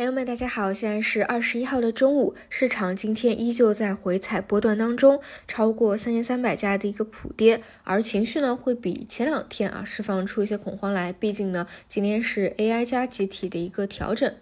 朋友们，大家好，现在是二十一号的中午，市场今天依旧在回踩波段当中，超过三千三百家的一个普跌，而情绪呢会比前两天啊释放出一些恐慌来，毕竟呢今天是 AI 加集体的一个调整。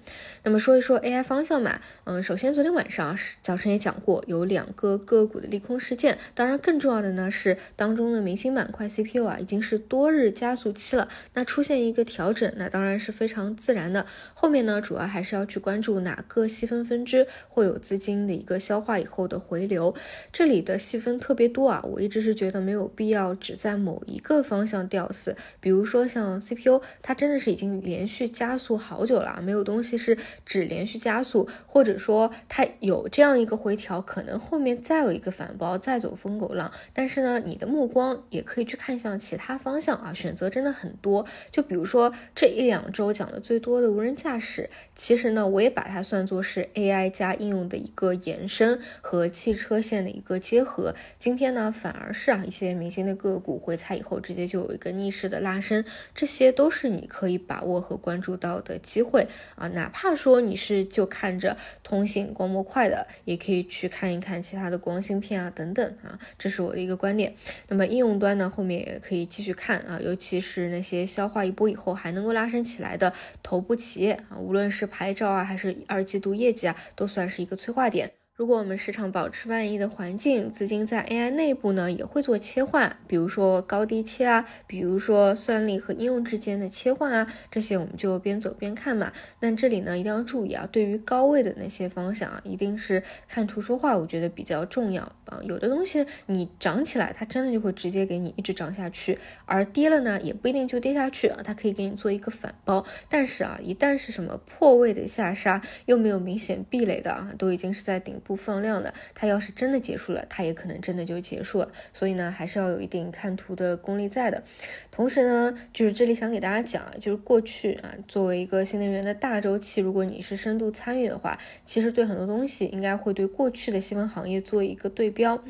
那么说一说 AI 方向嘛，嗯，首先昨天晚上是早晨也讲过，有两个个股的利空事件，当然更重要的呢是当中的明星板块 CPU 啊已经是多日加速期了，那出现一个调整，那当然是非常自然的，后面呢主要还是要。去关注哪个细分分支会有资金的一个消化以后的回流，这里的细分特别多啊，我一直是觉得没有必要只在某一个方向吊死。比如说像 CPU，它真的是已经连续加速好久了，没有东西是只连续加速，或者说它有这样一个回调，可能后面再有一个反包，再走疯狗浪。但是呢，你的目光也可以去看向其他方向啊，选择真的很多。就比如说这一两周讲的最多的无人驾驶，其实那我也把它算作是 AI 加应用的一个延伸和汽车线的一个结合。今天呢，反而是啊一些明星的个股回踩以后，直接就有一个逆势的拉升，这些都是你可以把握和关注到的机会啊。哪怕说你是就看着通信光模块的，也可以去看一看其他的光芯片啊等等啊，这是我的一个观点。那么应用端呢，后面也可以继续看啊，尤其是那些消化一波以后还能够拉升起来的头部企业啊，无论是排照。啊，还是二季度业绩啊，都算是一个催化点。如果我们市场保持万亿的环境，资金在 AI 内部呢也会做切换，比如说高低切啊，比如说算力和应用之间的切换啊，这些我们就边走边看嘛。那这里呢一定要注意啊，对于高位的那些方向啊，一定是看图说话，我觉得比较重要啊。有的东西你涨起来，它真的就会直接给你一直涨下去，而跌了呢也不一定就跌下去啊，它可以给你做一个反包。但是啊，一旦是什么破位的下杀，又没有明显壁垒的啊，都已经是在顶。部放量的，它要是真的结束了，它也可能真的就结束了。所以呢，还是要有一定看图的功力在的。同时呢，就是这里想给大家讲啊，就是过去啊，作为一个新能源的大周期，如果你是深度参与的话，其实对很多东西应该会对过去的细分行业做一个对比标。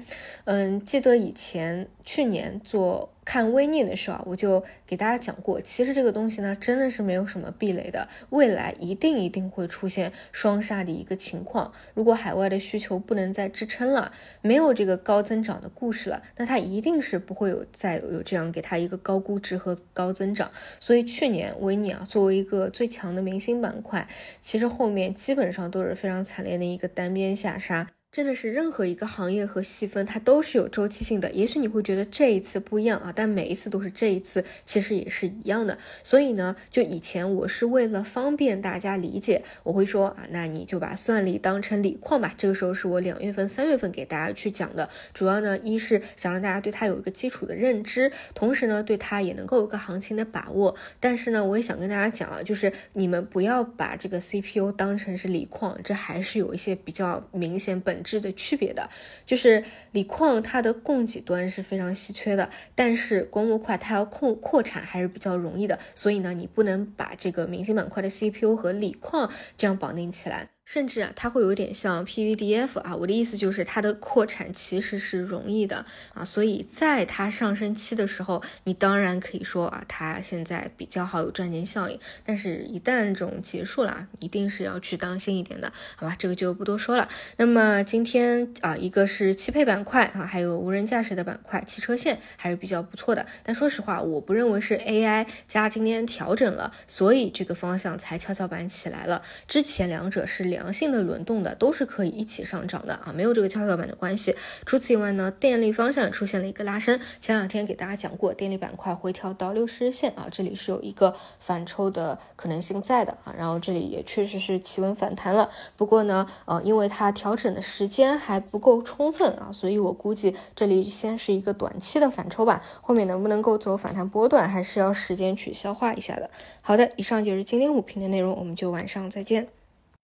嗯，记得以前去年做。看微逆的时候，我就给大家讲过，其实这个东西呢，真的是没有什么壁垒的，未来一定一定会出现双杀的一个情况。如果海外的需求不能再支撑了，没有这个高增长的故事了，那它一定是不会有再有这样给它一个高估值和高增长。所以去年微逆啊，作为一个最强的明星板块，其实后面基本上都是非常惨烈的一个单边下杀。真的是任何一个行业和细分，它都是有周期性的。也许你会觉得这一次不一样啊，但每一次都是这一次，其实也是一样的。所以呢，就以前我是为了方便大家理解，我会说啊，那你就把算力当成锂矿吧。这个时候是我两月份、三月份给大家去讲的，主要呢，一是想让大家对它有一个基础的认知，同时呢，对它也能够有个行情的把握。但是呢，我也想跟大家讲啊，就是你们不要把这个 CPU 当成是锂矿，这还是有一些比较明显本质。质的区别的，就是锂矿它的供给端是非常稀缺的，但是光模块它要扩扩产还是比较容易的，所以呢，你不能把这个明星板块的 CPU 和锂矿这样绑定起来。甚至啊，它会有点像 PVDF 啊，我的意思就是它的扩产其实是容易的啊，所以在它上升期的时候，你当然可以说啊，它现在比较好有赚钱效应，但是一旦这种结束了，一定是要去当心一点的，好吧？这个就不多说了。那么今天啊，一个是汽配板块啊，还有无人驾驶的板块，汽车线还是比较不错的。但说实话，我不认为是 AI 加今天调整了，所以这个方向才跷跷板起来了。之前两者是两。良性的轮动的都是可以一起上涨的啊，没有这个跷跷板的关系。除此以外呢，电力方向出现了一个拉升。前两天给大家讲过，电力板块回调到六十日线啊，这里是有一个反抽的可能性在的啊。然后这里也确实是企稳反弹了。不过呢，呃，因为它调整的时间还不够充分啊，所以我估计这里先是一个短期的反抽吧。后面能不能够走反弹波段，还是要时间去消化一下的。好的，以上就是今天五评的内容，我们就晚上再见。